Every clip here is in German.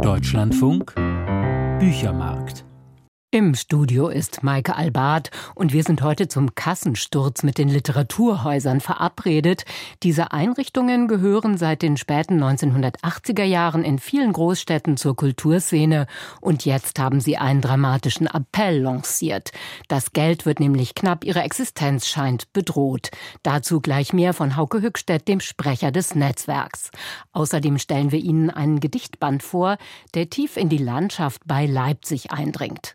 Deutschlandfunk Büchermarkt im Studio ist Maike Albart und wir sind heute zum Kassensturz mit den Literaturhäusern verabredet. Diese Einrichtungen gehören seit den späten 1980er Jahren in vielen Großstädten zur Kulturszene und jetzt haben sie einen dramatischen Appell lanciert. Das Geld wird nämlich knapp, ihre Existenz scheint bedroht. Dazu gleich mehr von Hauke Hückstedt, dem Sprecher des Netzwerks. Außerdem stellen wir Ihnen einen Gedichtband vor, der tief in die Landschaft bei Leipzig eindringt.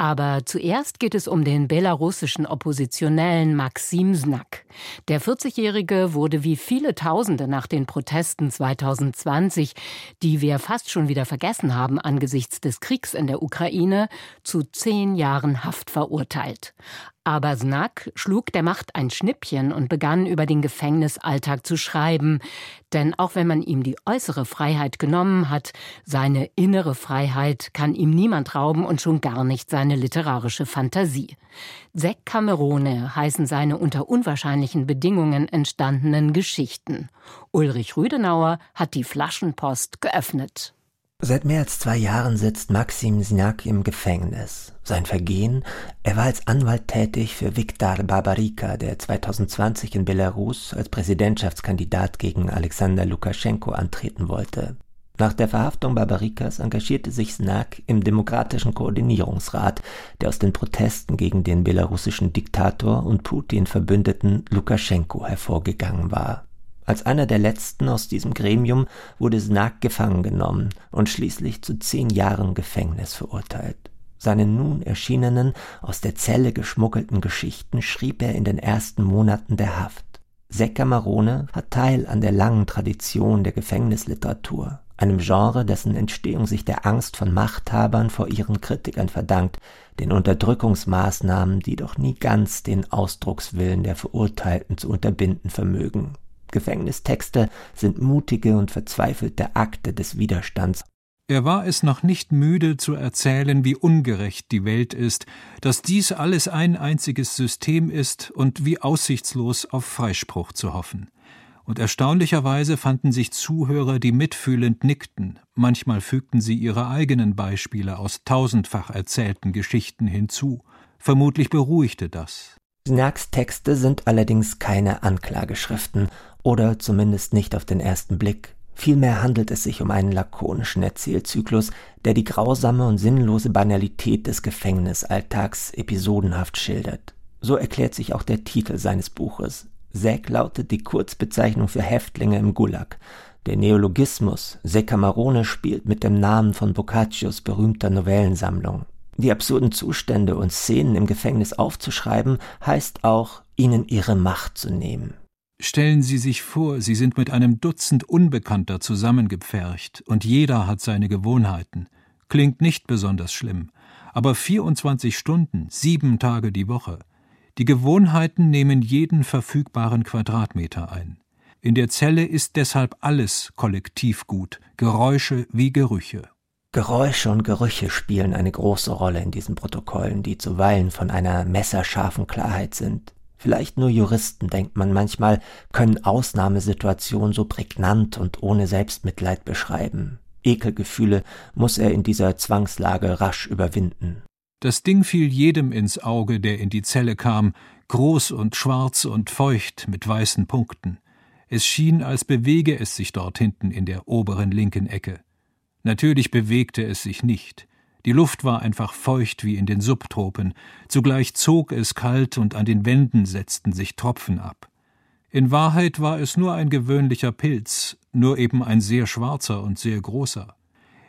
Aber zuerst geht es um den belarussischen Oppositionellen Maxim Znak. Der 40-Jährige wurde wie viele Tausende nach den Protesten 2020, die wir fast schon wieder vergessen haben angesichts des Kriegs in der Ukraine, zu zehn Jahren Haft verurteilt. Aber Snack schlug der Macht ein Schnippchen und begann über den Gefängnisalltag zu schreiben. Denn auch wenn man ihm die äußere Freiheit genommen hat, seine innere Freiheit kann ihm niemand rauben und schon gar nicht seine literarische Fantasie. Sek Camerone heißen seine unter unwahrscheinlichen Bedingungen entstandenen Geschichten. Ulrich Rüdenauer hat die Flaschenpost geöffnet. Seit mehr als zwei Jahren sitzt Maxim Znak im Gefängnis. Sein Vergehen? Er war als Anwalt tätig für Viktor Barbarika, der 2020 in Belarus als Präsidentschaftskandidat gegen Alexander Lukaschenko antreten wollte. Nach der Verhaftung Barbarikas engagierte sich Znak im Demokratischen Koordinierungsrat, der aus den Protesten gegen den belarussischen Diktator und Putin Verbündeten Lukaschenko hervorgegangen war. Als einer der letzten aus diesem Gremium wurde Znak gefangen genommen und schließlich zu zehn Jahren Gefängnis verurteilt. Seine nun erschienenen, aus der Zelle geschmuggelten Geschichten schrieb er in den ersten Monaten der Haft. Secca Marone hat Teil an der langen Tradition der Gefängnisliteratur, einem Genre, dessen Entstehung sich der Angst von Machthabern vor ihren Kritikern verdankt, den Unterdrückungsmaßnahmen, die doch nie ganz den Ausdruckswillen der Verurteilten zu unterbinden vermögen. Gefängnistexte sind mutige und verzweifelte Akte des Widerstands. Er war es noch nicht müde zu erzählen, wie ungerecht die Welt ist, dass dies alles ein einziges System ist und wie aussichtslos auf Freispruch zu hoffen. Und erstaunlicherweise fanden sich Zuhörer, die mitfühlend nickten, manchmal fügten sie ihre eigenen Beispiele aus tausendfach erzählten Geschichten hinzu. Vermutlich beruhigte das. Snacks Texte sind allerdings keine Anklageschriften, oder zumindest nicht auf den ersten Blick. Vielmehr handelt es sich um einen lakonischen Erzählzyklus, der die grausame und sinnlose Banalität des Gefängnisalltags episodenhaft schildert. So erklärt sich auch der Titel seines Buches. Säck lautet die Kurzbezeichnung für Häftlinge im Gulag. Der Neologismus Sekamarone spielt mit dem Namen von Boccaccios berühmter Novellensammlung. Die absurden Zustände und Szenen im Gefängnis aufzuschreiben, heißt auch, ihnen ihre Macht zu nehmen. Stellen Sie sich vor, Sie sind mit einem Dutzend Unbekannter zusammengepfercht, und jeder hat seine Gewohnheiten. Klingt nicht besonders schlimm, aber 24 Stunden, sieben Tage die Woche. Die Gewohnheiten nehmen jeden verfügbaren Quadratmeter ein. In der Zelle ist deshalb alles Kollektivgut, Geräusche wie Gerüche. Geräusche und Gerüche spielen eine große Rolle in diesen Protokollen, die zuweilen von einer messerscharfen Klarheit sind. Vielleicht nur Juristen, denkt man manchmal, können Ausnahmesituationen so prägnant und ohne Selbstmitleid beschreiben. Ekelgefühle muss er in dieser Zwangslage rasch überwinden. Das Ding fiel jedem ins Auge, der in die Zelle kam, groß und schwarz und feucht mit weißen Punkten. Es schien, als bewege es sich dort hinten in der oberen linken Ecke. Natürlich bewegte es sich nicht. Die Luft war einfach feucht wie in den Subtropen, zugleich zog es kalt und an den Wänden setzten sich Tropfen ab. In Wahrheit war es nur ein gewöhnlicher Pilz, nur eben ein sehr schwarzer und sehr großer.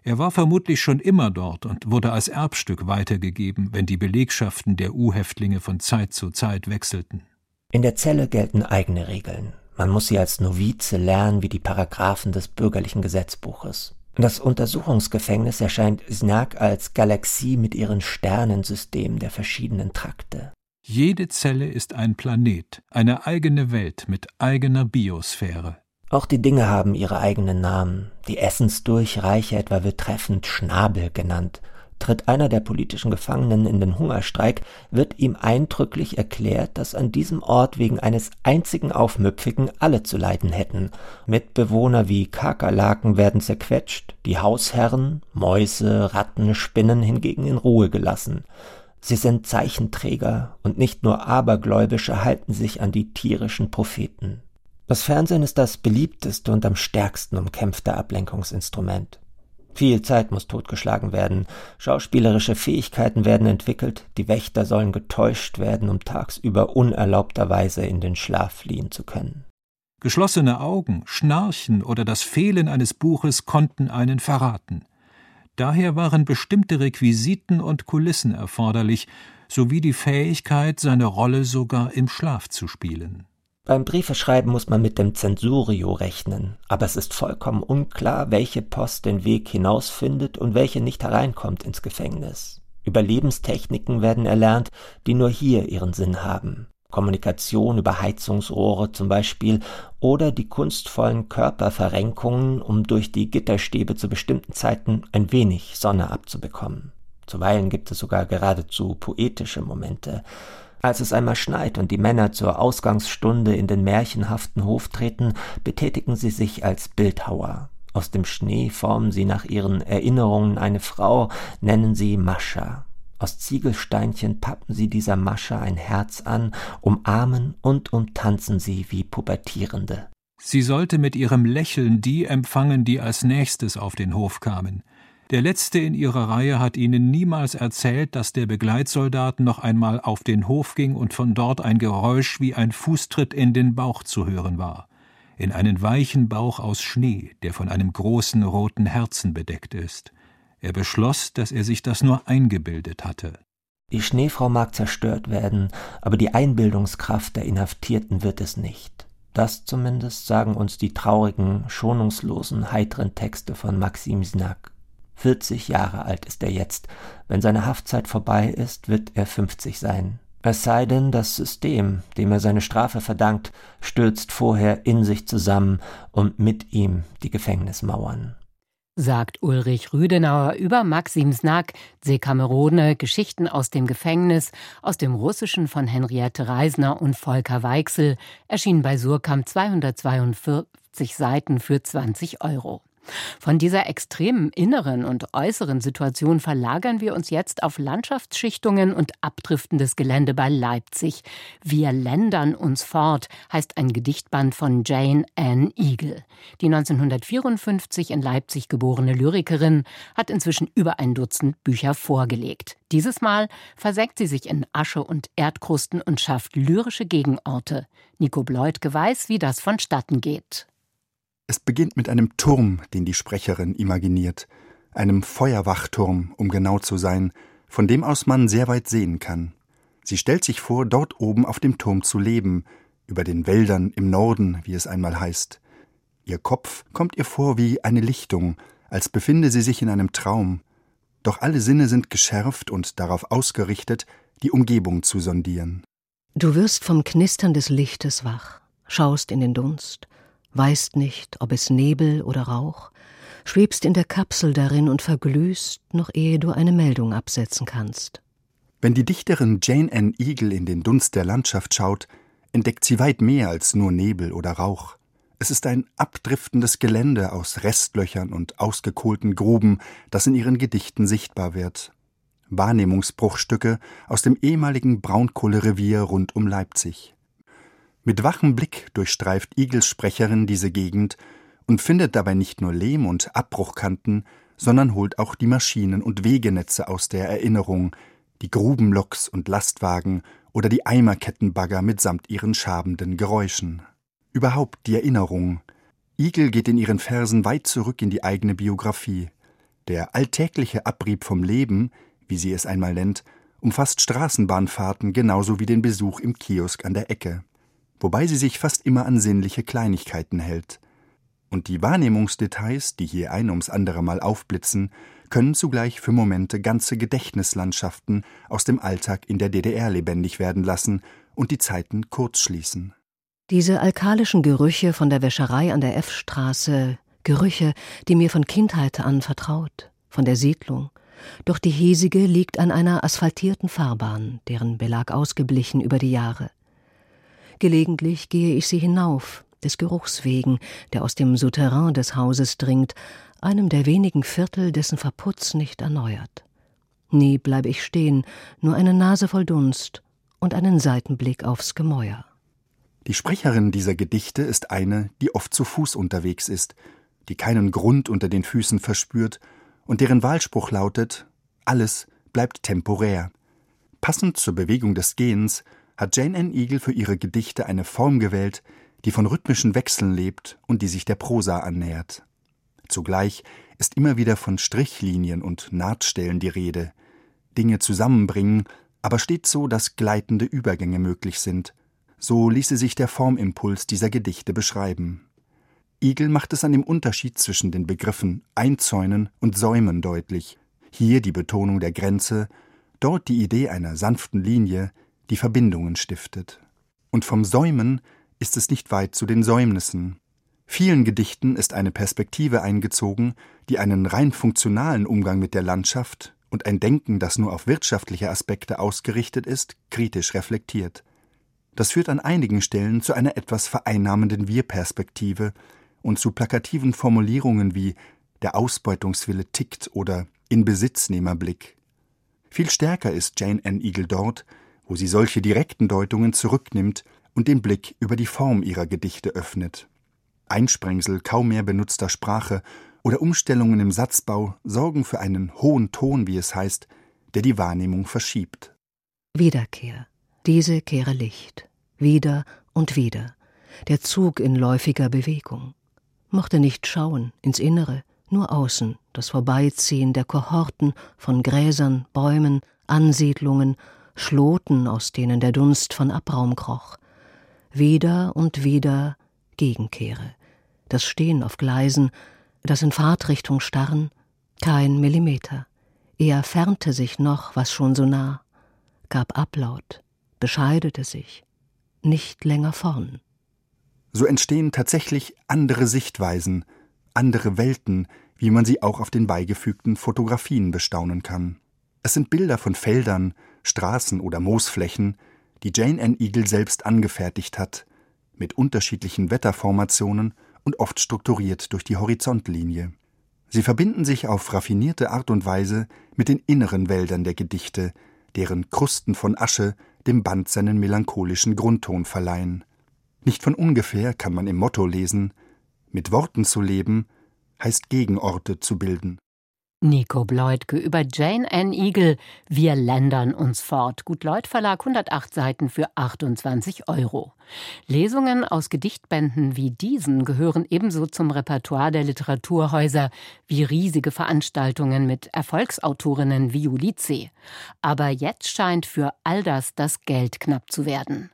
Er war vermutlich schon immer dort und wurde als Erbstück weitergegeben, wenn die Belegschaften der U-Häftlinge von Zeit zu Zeit wechselten. In der Zelle gelten eigene Regeln. Man muss sie als Novize lernen wie die Paragraphen des bürgerlichen Gesetzbuches. Das Untersuchungsgefängnis erscheint Znak als Galaxie mit ihren Sternensystemen der verschiedenen Trakte. Jede Zelle ist ein Planet, eine eigene Welt mit eigener Biosphäre. Auch die Dinge haben ihre eigenen Namen. Die Essensdurchreiche etwa wird treffend Schnabel genannt. Tritt einer der politischen Gefangenen in den Hungerstreik, wird ihm eindrücklich erklärt, dass an diesem Ort wegen eines einzigen Aufmüpfigen alle zu leiden hätten. Mitbewohner wie Kakerlaken werden zerquetscht, die Hausherren, Mäuse, Ratten, Spinnen hingegen in Ruhe gelassen. Sie sind Zeichenträger und nicht nur Abergläubische halten sich an die tierischen Propheten. Das Fernsehen ist das beliebteste und am stärksten umkämpfte Ablenkungsinstrument. Viel Zeit muss totgeschlagen werden, schauspielerische Fähigkeiten werden entwickelt, die Wächter sollen getäuscht werden, um tagsüber unerlaubterweise in den Schlaf fliehen zu können. Geschlossene Augen, Schnarchen oder das Fehlen eines Buches konnten einen verraten. Daher waren bestimmte Requisiten und Kulissen erforderlich, sowie die Fähigkeit, seine Rolle sogar im Schlaf zu spielen. Beim Briefeschreiben muss man mit dem Zensurio rechnen, aber es ist vollkommen unklar, welche Post den Weg hinausfindet und welche nicht hereinkommt ins Gefängnis. Überlebenstechniken werden erlernt, die nur hier ihren Sinn haben. Kommunikation über Heizungsrohre zum Beispiel oder die kunstvollen Körperverrenkungen, um durch die Gitterstäbe zu bestimmten Zeiten ein wenig Sonne abzubekommen. Zuweilen gibt es sogar geradezu poetische Momente. Als es einmal schneit und die Männer zur Ausgangsstunde in den märchenhaften Hof treten, betätigen sie sich als Bildhauer. Aus dem Schnee formen sie nach ihren Erinnerungen eine Frau, nennen sie Mascha. Aus Ziegelsteinchen pappen sie dieser Mascha ein Herz an, umarmen und umtanzen sie wie Pubertierende. Sie sollte mit ihrem Lächeln die empfangen, die als nächstes auf den Hof kamen. Der letzte in ihrer Reihe hat ihnen niemals erzählt, dass der Begleitsoldat noch einmal auf den Hof ging und von dort ein Geräusch wie ein Fußtritt in den Bauch zu hören war. In einen weichen Bauch aus Schnee, der von einem großen roten Herzen bedeckt ist. Er beschloss, dass er sich das nur eingebildet hatte. Die Schneefrau mag zerstört werden, aber die Einbildungskraft der Inhaftierten wird es nicht. Das zumindest sagen uns die traurigen, schonungslosen, heiteren Texte von Maxim Znak. 40 Jahre alt ist er jetzt. Wenn seine Haftzeit vorbei ist, wird er 50 sein. Es sei denn, das System, dem er seine Strafe verdankt, stürzt vorher in sich zusammen und mit ihm die Gefängnismauern sagt Ulrich Rüdenauer über Maxim Snack, Sekamerone, Geschichten aus dem Gefängnis, aus dem Russischen von Henriette Reisner und Volker Weichsel, erschienen bei Surkamp 242 Seiten für 20 Euro. Von dieser extremen inneren und äußeren Situation verlagern wir uns jetzt auf Landschaftsschichtungen und abdriftendes Gelände bei Leipzig. Wir ländern uns fort, heißt ein Gedichtband von Jane Ann Eagle. Die 1954 in Leipzig geborene Lyrikerin hat inzwischen über ein Dutzend Bücher vorgelegt. Dieses Mal versenkt sie sich in Asche und Erdkrusten und schafft lyrische Gegenorte. Nico Bleutke weiß, wie das vonstatten geht. Es beginnt mit einem Turm, den die Sprecherin imaginiert, einem Feuerwachturm, um genau zu sein, von dem aus man sehr weit sehen kann. Sie stellt sich vor, dort oben auf dem Turm zu leben, über den Wäldern im Norden, wie es einmal heißt. Ihr Kopf kommt ihr vor wie eine Lichtung, als befinde sie sich in einem Traum. Doch alle Sinne sind geschärft und darauf ausgerichtet, die Umgebung zu sondieren. Du wirst vom Knistern des Lichtes wach, schaust in den Dunst, weißt nicht, ob es Nebel oder Rauch, schwebst in der Kapsel darin und verglühst, noch ehe du eine Meldung absetzen kannst. Wenn die Dichterin Jane Ann Eagle in den Dunst der Landschaft schaut, entdeckt sie weit mehr als nur Nebel oder Rauch. Es ist ein abdriftendes Gelände aus Restlöchern und ausgekohlten Gruben, das in ihren Gedichten sichtbar wird. Wahrnehmungsbruchstücke aus dem ehemaligen Braunkohlerevier rund um Leipzig. Mit wachem Blick durchstreift Igels Sprecherin diese Gegend und findet dabei nicht nur Lehm und Abbruchkanten, sondern holt auch die Maschinen und Wegenetze aus der Erinnerung, die Grubenloks und Lastwagen oder die Eimerkettenbagger mitsamt ihren schabenden Geräuschen. Überhaupt die Erinnerung. Igel geht in ihren Versen weit zurück in die eigene Biografie. Der alltägliche Abrieb vom Leben, wie sie es einmal nennt, umfasst Straßenbahnfahrten genauso wie den Besuch im Kiosk an der Ecke wobei sie sich fast immer an sinnliche Kleinigkeiten hält. Und die Wahrnehmungsdetails, die hier ein ums andere Mal aufblitzen, können zugleich für Momente ganze Gedächtnislandschaften aus dem Alltag in der DDR lebendig werden lassen und die Zeiten kurzschließen. Diese alkalischen Gerüche von der Wäscherei an der F-Straße, Gerüche, die mir von Kindheit an vertraut, von der Siedlung, Doch die hiesige liegt an einer asphaltierten Fahrbahn, deren Belag ausgeblichen über die Jahre. Gelegentlich gehe ich sie hinauf, des Geruchs wegen, der aus dem Souterrain des Hauses dringt, einem der wenigen Viertel, dessen Verputz nicht erneuert. Nie bleibe ich stehen, nur eine Nase voll Dunst und einen Seitenblick aufs Gemäuer. Die Sprecherin dieser Gedichte ist eine, die oft zu Fuß unterwegs ist, die keinen Grund unter den Füßen verspürt und deren Wahlspruch lautet Alles bleibt temporär. Passend zur Bewegung des Gehens hat Jane N. Eagle für ihre Gedichte eine Form gewählt, die von rhythmischen Wechseln lebt und die sich der Prosa annähert. Zugleich ist immer wieder von Strichlinien und Nahtstellen die Rede. Dinge zusammenbringen, aber stets so, dass gleitende Übergänge möglich sind. So ließe sich der Formimpuls dieser Gedichte beschreiben. Igel macht es an dem Unterschied zwischen den Begriffen einzäunen und säumen deutlich. Hier die Betonung der Grenze, dort die Idee einer sanften Linie, die Verbindungen stiftet. Und vom Säumen ist es nicht weit zu den Säumnissen. Vielen Gedichten ist eine Perspektive eingezogen, die einen rein funktionalen Umgang mit der Landschaft und ein Denken, das nur auf wirtschaftliche Aspekte ausgerichtet ist, kritisch reflektiert. Das führt an einigen Stellen zu einer etwas vereinnahmenden Wir-Perspektive und zu plakativen Formulierungen wie der Ausbeutungswille tickt oder Inbesitznehmerblick. Viel stärker ist Jane N. Eagle dort, wo sie solche direkten Deutungen zurücknimmt und den Blick über die Form ihrer Gedichte öffnet. Einsprengsel kaum mehr benutzter Sprache oder Umstellungen im Satzbau sorgen für einen hohen Ton, wie es heißt, der die Wahrnehmung verschiebt. Wiederkehr. Diese kehre Licht. Wieder und wieder. Der Zug in läufiger Bewegung. Mochte nicht schauen ins Innere, nur außen das Vorbeiziehen der Kohorten von Gräsern, Bäumen, Ansiedlungen, Schloten, aus denen der Dunst von Abraum kroch. Wieder und wieder Gegenkehre. Das Stehen auf Gleisen, das in Fahrtrichtung starren, kein Millimeter. Er fernte sich noch, was schon so nah, gab Ablaut, bescheidete sich, nicht länger vorn. So entstehen tatsächlich andere Sichtweisen, andere Welten, wie man sie auch auf den beigefügten Fotografien bestaunen kann. Es sind Bilder von Feldern, Straßen oder Moosflächen, die Jane N. Eagle selbst angefertigt hat, mit unterschiedlichen Wetterformationen und oft strukturiert durch die Horizontlinie. Sie verbinden sich auf raffinierte Art und Weise mit den inneren Wäldern der Gedichte, deren Krusten von Asche dem Band seinen melancholischen Grundton verleihen. Nicht von ungefähr kann man im Motto lesen Mit Worten zu leben heißt Gegenorte zu bilden. Nico Bleutke über Jane Ann Eagle. Wir ländern uns fort. Gut Leut Verlag 108 Seiten für 28 Euro. Lesungen aus Gedichtbänden wie diesen gehören ebenso zum Repertoire der Literaturhäuser wie riesige Veranstaltungen mit Erfolgsautorinnen wie Julice. Aber jetzt scheint für all das das Geld knapp zu werden.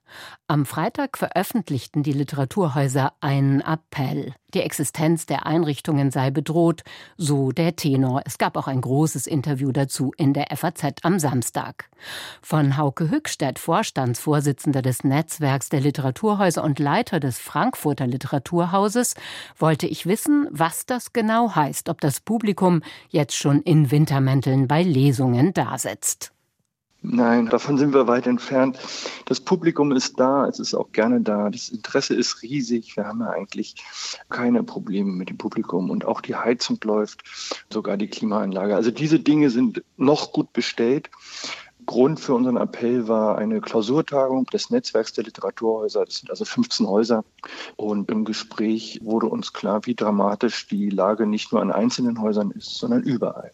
Am Freitag veröffentlichten die Literaturhäuser einen Appell. Die Existenz der Einrichtungen sei bedroht, so der Tenor. Es gab auch ein großes Interview dazu in der FAZ am Samstag. Von Hauke Hückstedt, Vorstandsvorsitzender des Netzwerks der Literaturhäuser und Leiter des Frankfurter Literaturhauses, wollte ich wissen, was das genau heißt, ob das Publikum jetzt schon in Wintermänteln bei Lesungen dasitzt. Nein, davon sind wir weit entfernt. Das Publikum ist da, es ist auch gerne da. Das Interesse ist riesig. Wir haben ja eigentlich keine Probleme mit dem Publikum und auch die Heizung läuft, sogar die Klimaanlage. Also diese Dinge sind noch gut bestellt. Grund für unseren Appell war eine Klausurtagung des Netzwerks der Literaturhäuser. Das sind also 15 Häuser. Und im Gespräch wurde uns klar, wie dramatisch die Lage nicht nur an einzelnen Häusern ist, sondern überall.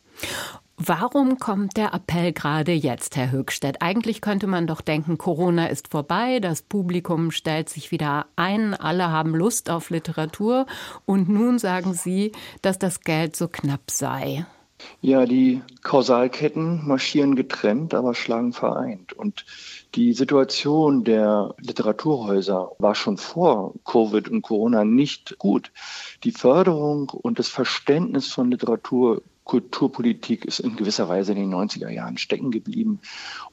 Warum kommt der Appell gerade jetzt, Herr Höchstedt? Eigentlich könnte man doch denken, Corona ist vorbei, das Publikum stellt sich wieder ein, alle haben Lust auf Literatur und nun sagen Sie, dass das Geld so knapp sei. Ja, die Kausalketten marschieren getrennt, aber schlagen vereint. Und die Situation der Literaturhäuser war schon vor Covid und Corona nicht gut. Die Förderung und das Verständnis von Literatur Kulturpolitik ist in gewisser Weise in den 90er Jahren stecken geblieben.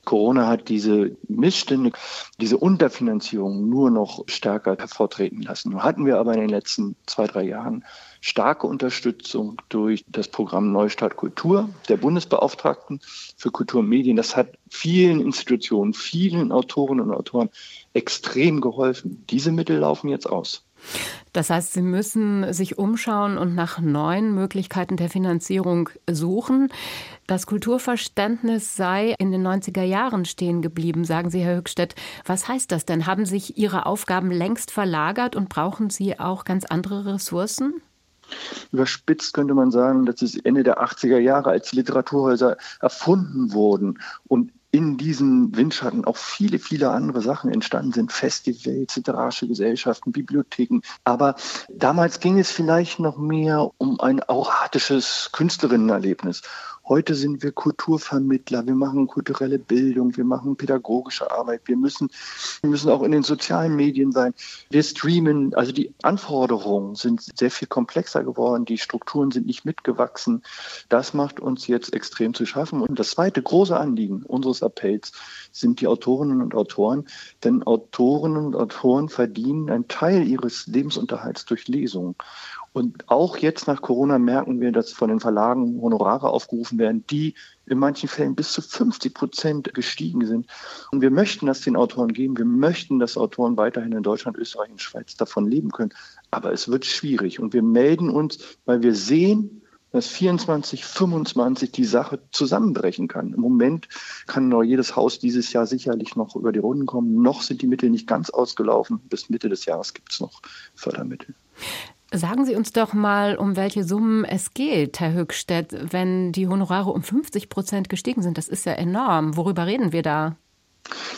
Corona hat diese Missstände, diese Unterfinanzierung nur noch stärker hervortreten lassen. Nun hatten wir aber in den letzten zwei, drei Jahren starke Unterstützung durch das Programm Neustart Kultur der Bundesbeauftragten für Kultur und Medien. Das hat vielen Institutionen, vielen Autorinnen und Autoren extrem geholfen. Diese Mittel laufen jetzt aus. Das heißt, Sie müssen sich umschauen und nach neuen Möglichkeiten der Finanzierung suchen. Das Kulturverständnis sei in den 90er Jahren stehen geblieben, sagen Sie, Herr Höchstedt. Was heißt das denn? Haben sich Ihre Aufgaben längst verlagert und brauchen Sie auch ganz andere Ressourcen? Überspitzt könnte man sagen, dass es Ende der 80er Jahre, als Literaturhäuser erfunden wurden und in diesem Windschatten auch viele, viele andere Sachen entstanden sind. Festivals, literarische Gesellschaften, Bibliotheken. Aber damals ging es vielleicht noch mehr um ein auratisches Künstlerinnenerlebnis. Heute sind wir Kulturvermittler, wir machen kulturelle Bildung, wir machen pädagogische Arbeit, wir müssen, wir müssen auch in den sozialen Medien sein. Wir streamen, also die Anforderungen sind sehr viel komplexer geworden, die Strukturen sind nicht mitgewachsen. Das macht uns jetzt extrem zu schaffen. Und das zweite große Anliegen unseres Appells sind die Autorinnen und Autoren, denn Autorinnen und Autoren verdienen einen Teil ihres Lebensunterhalts durch Lesungen. Und auch jetzt nach Corona merken wir, dass von den Verlagen Honorare aufgerufen werden, die in manchen Fällen bis zu 50 Prozent gestiegen sind. Und wir möchten das den Autoren geben. Wir möchten, dass Autoren weiterhin in Deutschland, Österreich und Schweiz davon leben können. Aber es wird schwierig. Und wir melden uns, weil wir sehen, dass 24, 25 die Sache zusammenbrechen kann. Im Moment kann noch jedes Haus dieses Jahr sicherlich noch über die Runden kommen. Noch sind die Mittel nicht ganz ausgelaufen. Bis Mitte des Jahres gibt es noch Fördermittel. Sagen Sie uns doch mal, um welche Summen es geht, Herr Höchstedt, wenn die Honorare um 50 Prozent gestiegen sind. Das ist ja enorm. Worüber reden wir da?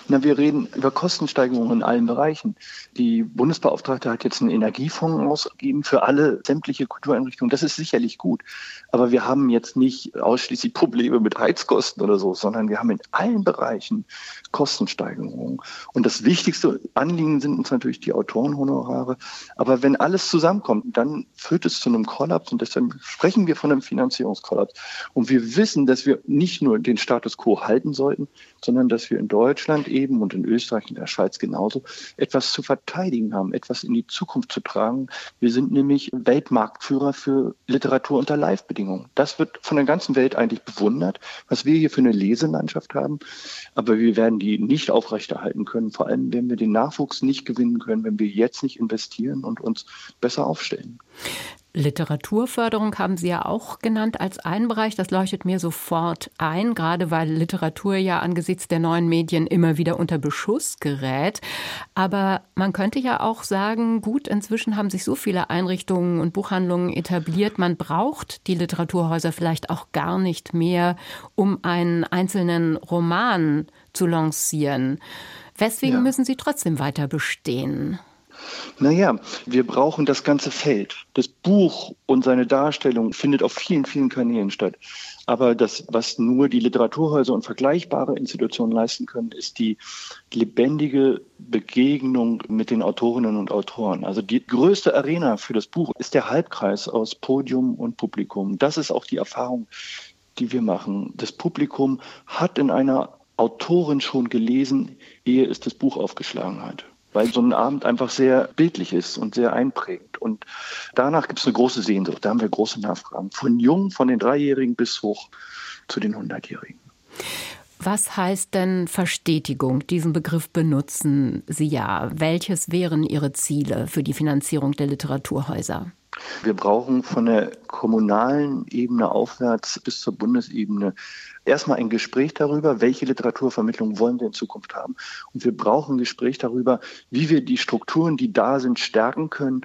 Na, wir reden über Kostensteigerungen in allen Bereichen. Die Bundesbeauftragte hat jetzt einen Energiefonds ausgegeben für alle sämtliche Kultureinrichtungen. Das ist sicherlich gut. Aber wir haben jetzt nicht ausschließlich Probleme mit Heizkosten oder so, sondern wir haben in allen Bereichen Kostensteigerungen. Und das wichtigste Anliegen sind uns natürlich die Autorenhonorare. Aber wenn alles zusammenkommt, dann führt es zu einem Kollaps. Und deshalb sprechen wir von einem Finanzierungskollaps. Und wir wissen, dass wir nicht nur den Status quo halten sollten, sondern dass wir in Deutschland eben und in Österreich und der Schweiz genauso etwas zu verteidigen haben, etwas in die Zukunft zu tragen. Wir sind nämlich Weltmarktführer für Literatur unter Live-Bedingungen. Das wird von der ganzen Welt eigentlich bewundert, was wir hier für eine Leselandschaft haben. Aber wir werden die nicht aufrechterhalten können, vor allem wenn wir den Nachwuchs nicht gewinnen können, wenn wir jetzt nicht investieren und uns besser aufstellen. Literaturförderung haben Sie ja auch genannt als einen Bereich. Das leuchtet mir sofort ein, gerade weil Literatur ja angesichts der neuen Medien immer wieder unter Beschuss gerät. Aber man könnte ja auch sagen, gut, inzwischen haben sich so viele Einrichtungen und Buchhandlungen etabliert, man braucht die Literaturhäuser vielleicht auch gar nicht mehr, um einen einzelnen Roman zu lancieren. Weswegen ja. müssen sie trotzdem weiter bestehen? Naja, wir brauchen das ganze Feld. Das Buch und seine Darstellung findet auf vielen, vielen Kanälen statt. Aber das, was nur die Literaturhäuser und vergleichbare Institutionen leisten können, ist die lebendige Begegnung mit den Autorinnen und Autoren. Also die größte Arena für das Buch ist der Halbkreis aus Podium und Publikum. Das ist auch die Erfahrung, die wir machen. Das Publikum hat in einer Autorin schon gelesen, ehe es das Buch aufgeschlagen hat weil so ein Abend einfach sehr bildlich ist und sehr einprägend. Und danach gibt es eine große Sehnsucht. Da haben wir große Nachfragen. Von jung, von den Dreijährigen bis hoch zu den Hundertjährigen. Was heißt denn Verstetigung? Diesen Begriff benutzen Sie ja. Welches wären Ihre Ziele für die Finanzierung der Literaturhäuser? Wir brauchen von der kommunalen Ebene aufwärts bis zur Bundesebene erstmal ein Gespräch darüber, welche Literaturvermittlung wollen wir in Zukunft haben. Und wir brauchen ein Gespräch darüber, wie wir die Strukturen, die da sind, stärken können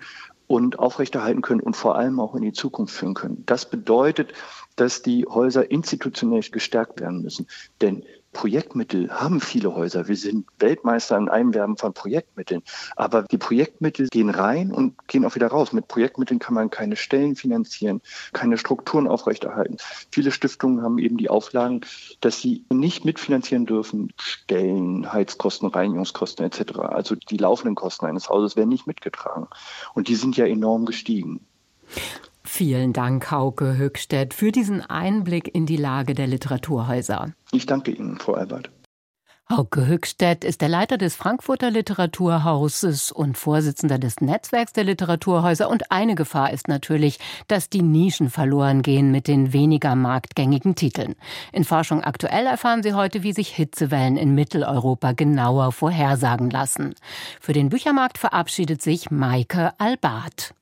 und aufrechterhalten können und vor allem auch in die Zukunft führen können. Das bedeutet, dass die Häuser institutionell gestärkt werden müssen. Denn Projektmittel haben viele Häuser. Wir sind Weltmeister im Einwerben von Projektmitteln. Aber die Projektmittel gehen rein und gehen auch wieder raus. Mit Projektmitteln kann man keine Stellen finanzieren, keine Strukturen aufrechterhalten. Viele Stiftungen haben eben die Auflagen, dass sie nicht mitfinanzieren dürfen, Stellen, Heizkosten, Reinigungskosten etc. Also die laufenden Kosten eines Hauses werden nicht mitgetragen. Und die sind ja enorm gestiegen. Vielen Dank, Hauke Höckstedt, für diesen Einblick in die Lage der Literaturhäuser. Ich danke Ihnen, Frau Albert. Hauke Höckstedt ist der Leiter des Frankfurter Literaturhauses und Vorsitzender des Netzwerks der Literaturhäuser. Und eine Gefahr ist natürlich, dass die Nischen verloren gehen mit den weniger marktgängigen Titeln. In Forschung aktuell erfahren Sie heute, wie sich Hitzewellen in Mitteleuropa genauer vorhersagen lassen. Für den Büchermarkt verabschiedet sich Maike Albart.